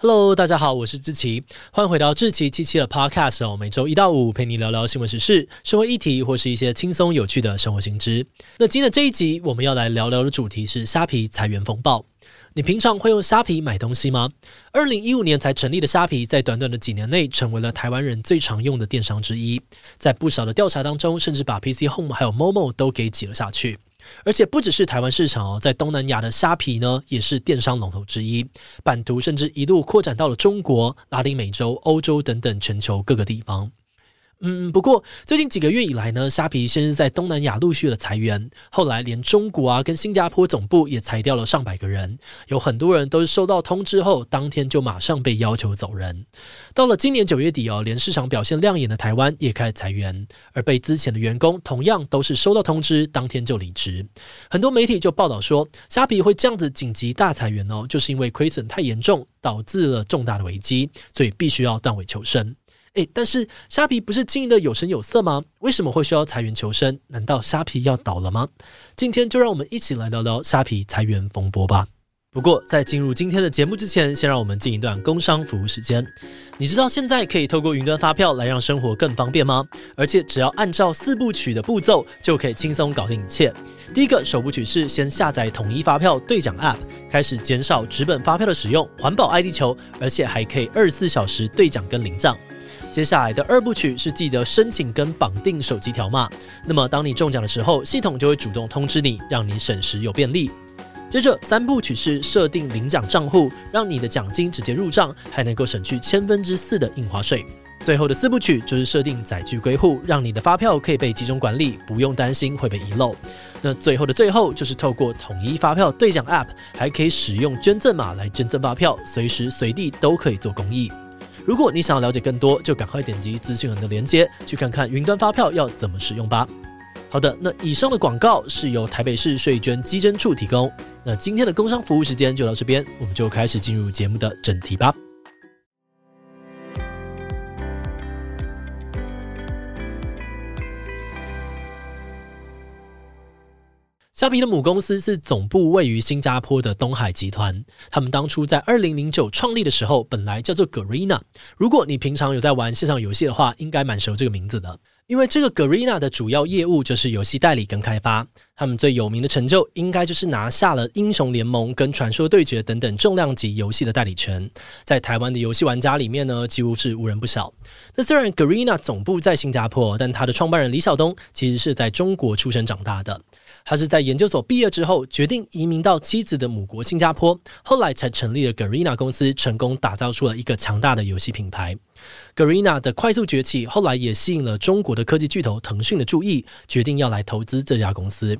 Hello，大家好，我是志奇，欢迎回到志奇七七的 Podcast 哦。每周一到五陪你聊聊新闻时事、社会议题，或是一些轻松有趣的生活新知。那今天的这一集，我们要来聊聊的主题是虾皮裁员风暴。你平常会用虾皮买东西吗？二零一五年才成立的虾皮，在短短的几年内，成为了台湾人最常用的电商之一。在不少的调查当中，甚至把 PC Home 还有 Momo 都给挤了下去。而且不只是台湾市场哦，在东南亚的虾皮呢，也是电商龙头之一，版图甚至一路扩展到了中国、拉丁美洲、欧洲等等全球各个地方。嗯，不过最近几个月以来呢，虾皮先是在东南亚陆续的裁员，后来连中国啊跟新加坡总部也裁掉了上百个人，有很多人都是收到通知后，当天就马上被要求走人。到了今年九月底哦，连市场表现亮眼的台湾也开始裁员，而被资遣的员工同样都是收到通知，当天就离职。很多媒体就报道说，虾皮会这样子紧急大裁员哦，就是因为亏损太严重，导致了重大的危机，所以必须要断尾求生。诶，但是虾皮不是经营的有声有色吗？为什么会需要裁员求生？难道虾皮要倒了吗？今天就让我们一起来聊聊虾皮裁员风波吧。不过在进入今天的节目之前，先让我们进一段工商服务时间。你知道现在可以透过云端发票来让生活更方便吗？而且只要按照四部曲的步骤，就可以轻松搞定一切。第一个首部曲是先下载统一发票兑奖 App，开始减少纸本发票的使用，环保爱地球，而且还可以二十四小时兑奖跟领奖。接下来的二部曲是记得申请跟绑定手机条码，那么当你中奖的时候，系统就会主动通知你，让你省时又便利。接着三部曲是设定领奖账户，让你的奖金直接入账，还能够省去千分之四的印花税。最后的四部曲就是设定载具归户，让你的发票可以被集中管理，不用担心会被遗漏。那最后的最后就是透过统一发票兑奖 App，还可以使用捐赠码来捐赠发票，随时随地都可以做公益。如果你想要了解更多，就赶快点击资讯栏的链接，去看看云端发票要怎么使用吧。好的，那以上的广告是由台北市税捐稽征处提供。那今天的工商服务时间就到这边，我们就开始进入节目的正题吧。虾皮的母公司是总部位于新加坡的东海集团。他们当初在二零零九创立的时候，本来叫做 Garena。如果你平常有在玩线上游戏的话，应该蛮熟这个名字的。因为这个 Garena 的主要业务就是游戏代理跟开发。他们最有名的成就，应该就是拿下了《英雄联盟》跟《传说对决》等等重量级游戏的代理权。在台湾的游戏玩家里面呢，几乎是无人不晓。那虽然 Garena 总部在新加坡，但他的创办人李晓东其实是在中国出生长大的。他是在研究所毕业之后，决定移民到妻子的母国新加坡，后来才成立了 Garena 公司，成功打造出了一个强大的游戏品牌。Garena 的快速崛起，后来也吸引了中国的科技巨头腾讯的注意，决定要来投资这家公司。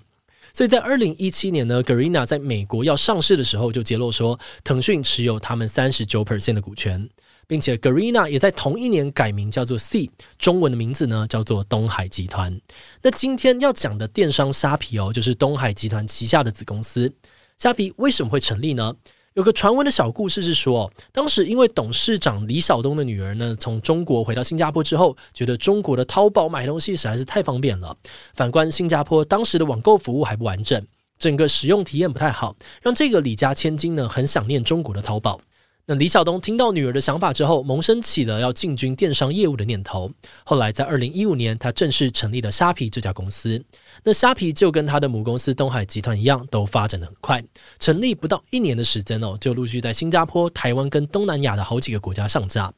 所以在二零一七年呢，Garena 在美国要上市的时候，就揭露说，腾讯持有他们三十九 percent 的股权。并且，Garena 也在同一年改名叫做 C，中文的名字呢叫做东海集团。那今天要讲的电商虾皮哦，就是东海集团旗下的子公司。虾皮为什么会成立呢？有个传闻的小故事是说，当时因为董事长李晓东的女儿呢，从中国回到新加坡之后，觉得中国的淘宝买东西实在是太方便了。反观新加坡当时的网购服务还不完整，整个使用体验不太好，让这个李家千金呢很想念中国的淘宝。那李晓东听到女儿的想法之后，萌生起了要进军电商业务的念头。后来在二零一五年，他正式成立了虾皮这家公司。那虾皮就跟他的母公司东海集团一样，都发展得很快。成立不到一年的时间哦，就陆续在新加坡、台湾跟东南亚的好几个国家上架。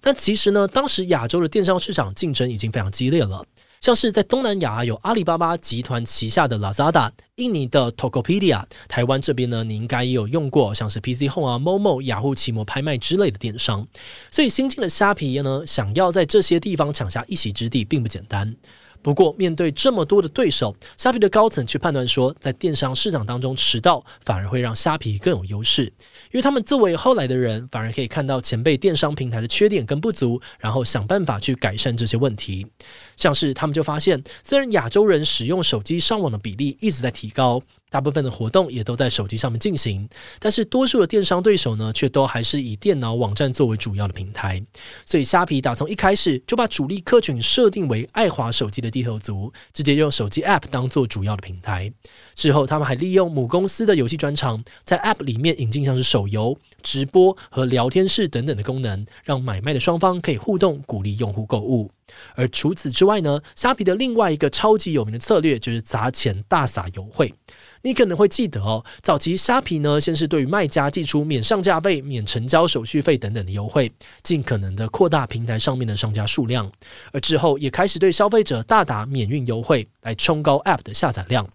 但其实呢，当时亚洲的电商市场竞争已经非常激烈了。像是在东南亚有阿里巴巴集团旗下的 Lazada，印尼的 Tokopedia，台湾这边呢，你应该也有用过，像是 PC Home 啊、Momo、雅虎奇摩拍卖之类的电商。所以新进的虾皮呢，想要在这些地方抢下一席之地，并不简单。不过，面对这么多的对手，虾皮的高层去判断说，在电商市场当中迟到，反而会让虾皮更有优势，因为他们作为后来的人，反而可以看到前辈电商平台的缺点跟不足，然后想办法去改善这些问题。像是他们就发现，虽然亚洲人使用手机上网的比例一直在提高。大部分的活动也都在手机上面进行，但是多数的电商对手呢，却都还是以电脑网站作为主要的平台。所以虾皮打从一开始就把主力客群设定为爱华手机的低头族，直接用手机 App 当做主要的平台。之后，他们还利用母公司的游戏专长，在 App 里面引进像是手游、直播和聊天室等等的功能，让买卖的双方可以互动，鼓励用户购物。而除此之外呢，虾皮的另外一个超级有名的策略就是砸钱大撒优惠。你可能会记得哦，早期虾皮呢，先是对于卖家寄出免上架费、免成交手续费等等的优惠，尽可能的扩大平台上面的商家数量，而之后也开始对消费者大打免运优惠，来冲高 App 的下载量。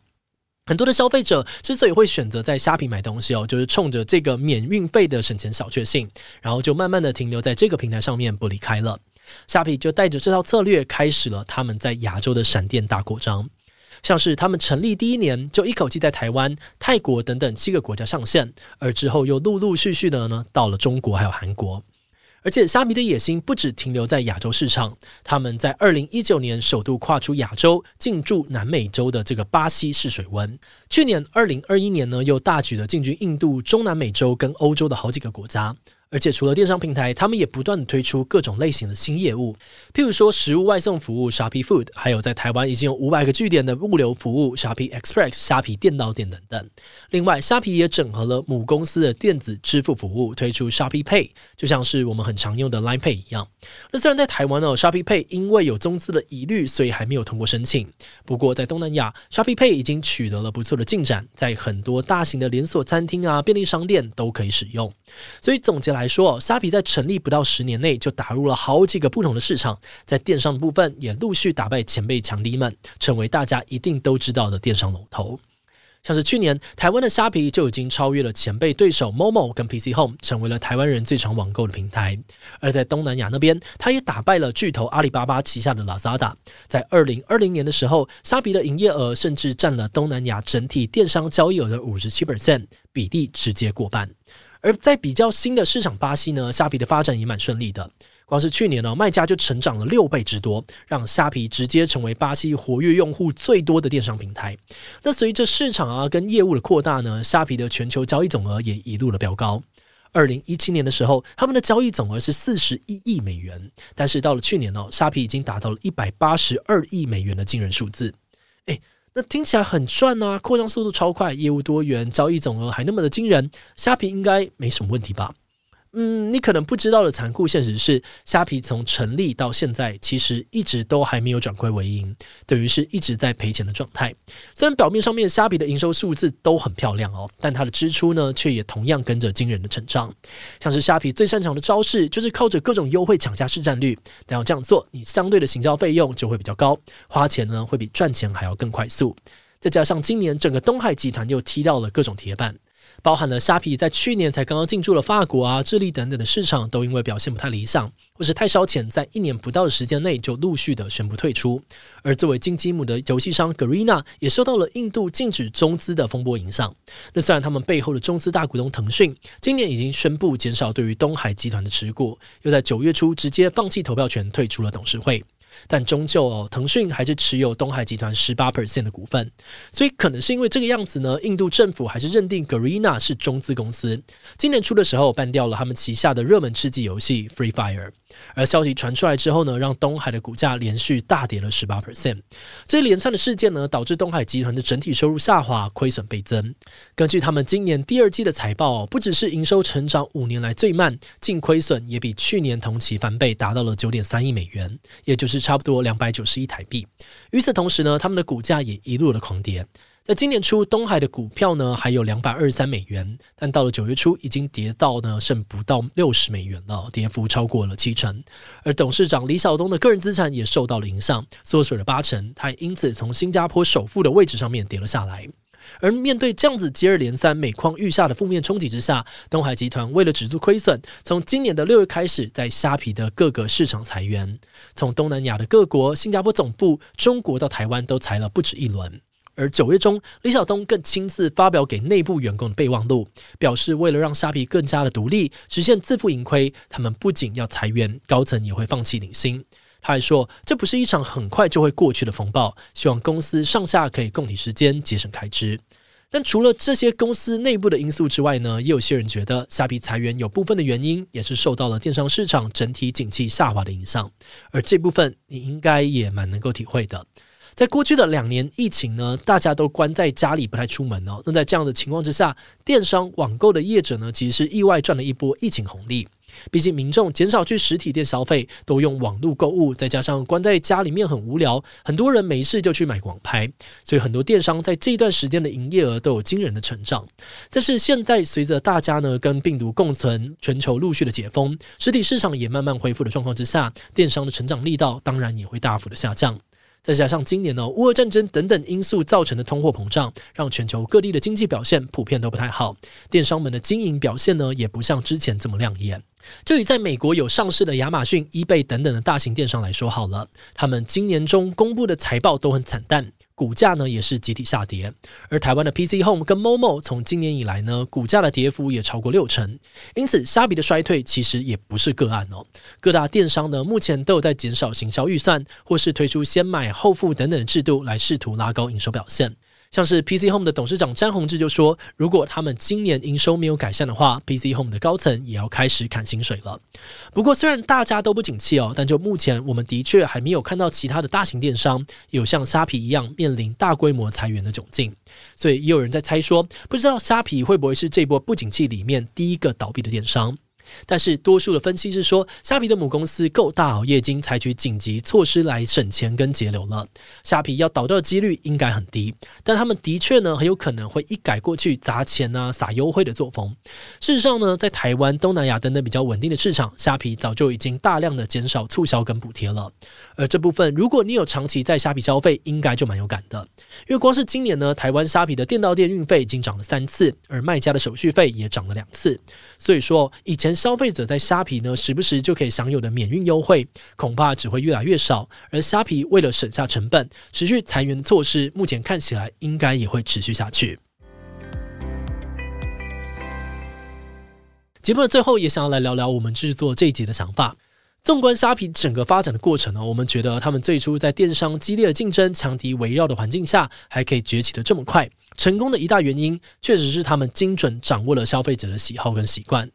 很多的消费者之所以会选择在虾皮买东西哦，就是冲着这个免运费的省钱小确幸，然后就慢慢的停留在这个平台上面不离开了。虾皮就带着这套策略，开始了他们在亚洲的闪电大扩张。像是他们成立第一年就一口气在台湾、泰国等等七个国家上线，而之后又陆陆续续的呢到了中国还有韩国。而且虾米的野心不止停留在亚洲市场，他们在二零一九年首度跨出亚洲，进驻南美洲的这个巴西试水温。去年二零二一年呢，又大举的进军印度、中南美洲跟欧洲的好几个国家。而且除了电商平台，他们也不断推出各种类型的新业务，譬如说食物外送服务 Shopee Food，还有在台湾已经有五百个据点的物流服务 Shopee Express、虾皮电脑店等等。另外，虾皮也整合了母公司的电子支付服务，推出 Shopee Pay，就像是我们很常用的 Line Pay 一样。那虽然在台湾呢，Shopee Pay 因为有宗资的疑虑，所以还没有通过申请。不过在东南亚，Shopee Pay 已经取得了不错的进展，在很多大型的连锁餐厅啊、便利商店都可以使用。所以总结来。来说，虾皮在成立不到十年内就打入了好几个不同的市场，在电商的部分也陆续打败前辈强敌们，成为大家一定都知道的电商龙头。像是去年台湾的虾皮就已经超越了前辈对手 Momo 跟 PC Home，成为了台湾人最常网购的平台。而在东南亚那边，它也打败了巨头阿里巴巴旗下的 Lazada。在二零二零年的时候，虾皮的营业额甚至占了东南亚整体电商交易额的五十七 percent，比例直接过半。而在比较新的市场巴西呢，虾皮的发展也蛮顺利的。光是去年呢，卖家就成长了六倍之多，让虾皮直接成为巴西活跃用户最多的电商平台。那随着市场啊跟业务的扩大呢，虾皮的全球交易总额也一路的飙高。二零一七年的时候，他们的交易总额是四十一亿美元，但是到了去年呢，虾皮已经达到了一百八十二亿美元的惊人数字。诶。那听起来很赚啊，扩张速度超快，业务多元，交易总额还那么的惊人，虾皮应该没什么问题吧？嗯，你可能不知道的残酷现实是，虾皮从成立到现在，其实一直都还没有转亏为盈，等于是一直在赔钱的状态。虽然表面上面虾皮的营收数字都很漂亮哦，但它的支出呢，却也同样跟着惊人的成长。像是虾皮最擅长的招式，就是靠着各种优惠抢下市占率。但要这样做，你相对的行销费用就会比较高，花钱呢会比赚钱还要更快速。再加上今年整个东海集团又踢到了各种铁板。包含了虾皮在去年才刚刚进驻了法国啊、智利等等的市场，都因为表现不太理想，或是太烧钱，在一年不到的时间内就陆续的宣布退出。而作为金鸡母的游戏商 Garena 也受到了印度禁止中资的风波影响。那虽然他们背后的中资大股东腾讯今年已经宣布减少对于东海集团的持股，又在九月初直接放弃投票权，退出了董事会。但终究哦，腾讯还是持有东海集团十八 percent 的股份，所以可能是因为这个样子呢，印度政府还是认定 Garena 是中资公司。今年初的时候，办掉了他们旗下的热门吃鸡游戏 Free Fire。而消息传出来之后呢，让东海的股价连续大跌了十八 percent。这一连串的事件呢，导致东海集团的整体收入下滑，亏损倍增。根据他们今年第二季的财报，不只是营收成长五年来最慢，净亏损也比去年同期翻倍，达到了九点三亿美元，也就是差不多两百九十亿台币。与此同时呢，他们的股价也一路的狂跌。在今年初，东海的股票呢还有两百二十三美元，但到了九月初，已经跌到呢剩不到六十美元了，跌幅超过了七成。而董事长李小东的个人资产也受到了影响，缩水了八成，他也因此从新加坡首富的位置上面跌了下来。而面对这样子接二连三、每况愈下的负面冲击之下，东海集团为了止住亏损，从今年的六月开始，在虾皮的各个市场裁员，从东南亚的各国、新加坡总部、中国到台湾都裁了不止一轮。而九月中，李小东更亲自发表给内部员工的备忘录，表示为了让虾皮更加的独立，实现自负盈亏，他们不仅要裁员，高层也会放弃领薪。他还说，这不是一场很快就会过去的风暴，希望公司上下可以共体时间，节省开支。但除了这些公司内部的因素之外呢，也有些人觉得虾皮裁员有部分的原因也是受到了电商市场整体景气下滑的影响，而这部分你应该也蛮能够体会的。在过去的两年疫情呢，大家都关在家里不太出门哦。那在这样的情况之下，电商网购的业者呢，其实是意外赚了一波疫情红利。毕竟民众减少去实体店消费，都用网络购物，再加上关在家里面很无聊，很多人没事就去买网拍，所以很多电商在这段时间的营业额都有惊人的成长。但是现在随着大家呢跟病毒共存，全球陆续的解封，实体市场也慢慢恢复的状况之下，电商的成长力道当然也会大幅的下降。再加上今年呢，乌俄战争等等因素造成的通货膨胀，让全球各地的经济表现普遍都不太好，电商们的经营表现呢，也不像之前这么亮眼。就以在美国有上市的亚马逊、eBay 等等的大型电商来说好了，他们今年中公布的财报都很惨淡，股价呢也是集体下跌。而台湾的 PC Home 跟 Momo 从今年以来呢，股价的跌幅也超过六成。因此，虾皮的衰退其实也不是个案哦。各大电商呢目前都有在减少行销预算，或是推出先买后付等等制度来试图拉高营收表现。像是 PC Home 的董事长詹宏志就说，如果他们今年营收没有改善的话，PC Home 的高层也要开始砍薪水了。不过，虽然大家都不景气哦，但就目前我们的确还没有看到其他的大型电商有像虾皮一样面临大规模裁员的窘境，所以也有人在猜说，不知道虾皮会不会是这波不景气里面第一个倒闭的电商。但是多数的分析是说，虾皮的母公司够大哦，已经采取紧急措施来省钱跟节流了。虾皮要倒掉的几率应该很低，但他们的确呢很有可能会一改过去砸钱啊、撒优惠的作风。事实上呢，在台湾、东南亚等等比较稳定的市场，虾皮早就已经大量的减少促销跟补贴了。而这部分，如果你有长期在虾皮消费，应该就蛮有感的，因为光是今年呢，台湾虾皮的店到店运费已经涨了三次，而卖家的手续费也涨了两次。所以说，以前。消费者在虾皮呢，时不时就可以享有的免运优惠，恐怕只会越来越少。而虾皮为了省下成本，持续裁员的措施，目前看起来应该也会持续下去。节目的最后，也想要来聊聊我们制作这一集的想法。纵观虾皮整个发展的过程呢，我们觉得他们最初在电商激烈的竞争、强敌围绕的环境下，还可以崛起的这么快，成功的一大原因，确实是他们精准掌握了消费者的喜好跟习惯。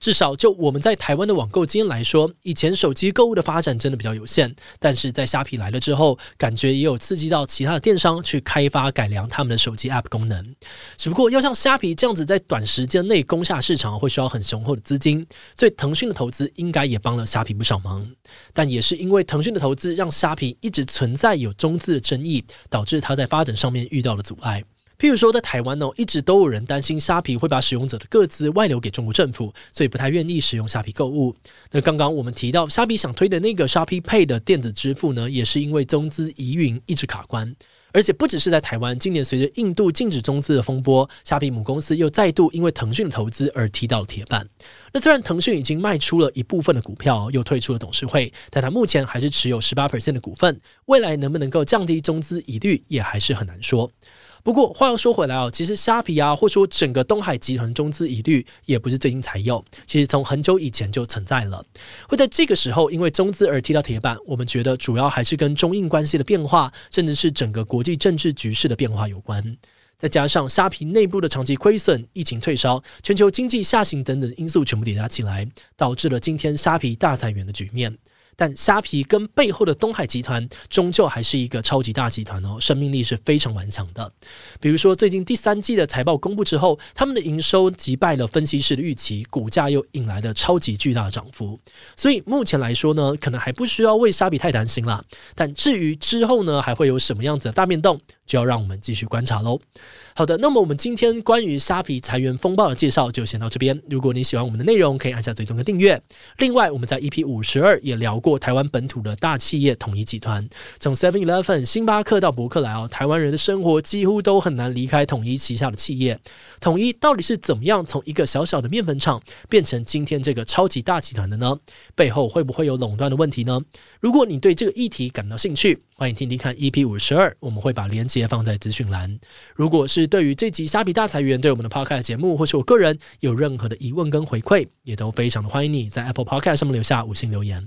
至少就我们在台湾的网购经验来说，以前手机购物的发展真的比较有限，但是在虾皮来了之后，感觉也有刺激到其他的电商去开发改良他们的手机 App 功能。只不过要像虾皮这样子在短时间内攻下市场，会需要很雄厚的资金，所以腾讯的投资应该也帮了虾皮不少忙。但也是因为腾讯的投资，让虾皮一直存在有中资的争议，导致它在发展上面遇到了阻碍。譬如说，在台湾呢，一直都有人担心虾皮会把使用者的个资外流给中国政府，所以不太愿意使用虾皮购物。那刚刚我们提到虾皮想推的那个 Shopee Pay 的电子支付呢，也是因为中资疑云一直卡关。而且不只是在台湾，今年随着印度禁止中资的风波，虾皮母公司又再度因为腾讯的投资而踢到了铁板。那虽然腾讯已经卖出了一部分的股票，又退出了董事会，但他目前还是持有十八 percent 的股份。未来能不能够降低中资疑虑，也还是很难说。不过话又说回来啊，其实虾皮啊，或说整个东海集团中资疑虑，也不是最近才有，其实从很久以前就存在了。会在这个时候因为中资而踢到铁板，我们觉得主要还是跟中印关系的变化，甚至是整个国际政治局势的变化有关。再加上虾皮内部的长期亏损、疫情退烧、全球经济下行等等因素全部叠加起来，导致了今天虾皮大裁员的局面。但虾皮跟背后的东海集团终究还是一个超级大集团哦，生命力是非常顽强的。比如说，最近第三季的财报公布之后，他们的营收击败了分析师的预期，股价又引来了超级巨大的涨幅。所以目前来说呢，可能还不需要为虾皮太担心啦。但至于之后呢，还会有什么样子的大变动，就要让我们继续观察喽。好的，那么我们今天关于虾皮裁员风暴的介绍就先到这边。如果你喜欢我们的内容，可以按下最终的订阅。另外，我们在 EP 五十二也聊过过台湾本土的大企业统一集团，从 Seven Eleven、星巴克到伯克莱哦，台湾人的生活几乎都很难离开统一旗下的企业。统一到底是怎么样从一个小小的面粉厂变成今天这个超级大集团的呢？背后会不会有垄断的问题呢？如果你对这个议题感到兴趣，欢迎听听看 EP 五十二，我们会把连接放在资讯栏。如果是对于这集虾皮大裁员，对我们的 Podcast 节目，或是我个人有任何的疑问跟回馈，也都非常的欢迎你在 Apple Podcast 上面留下五星留言。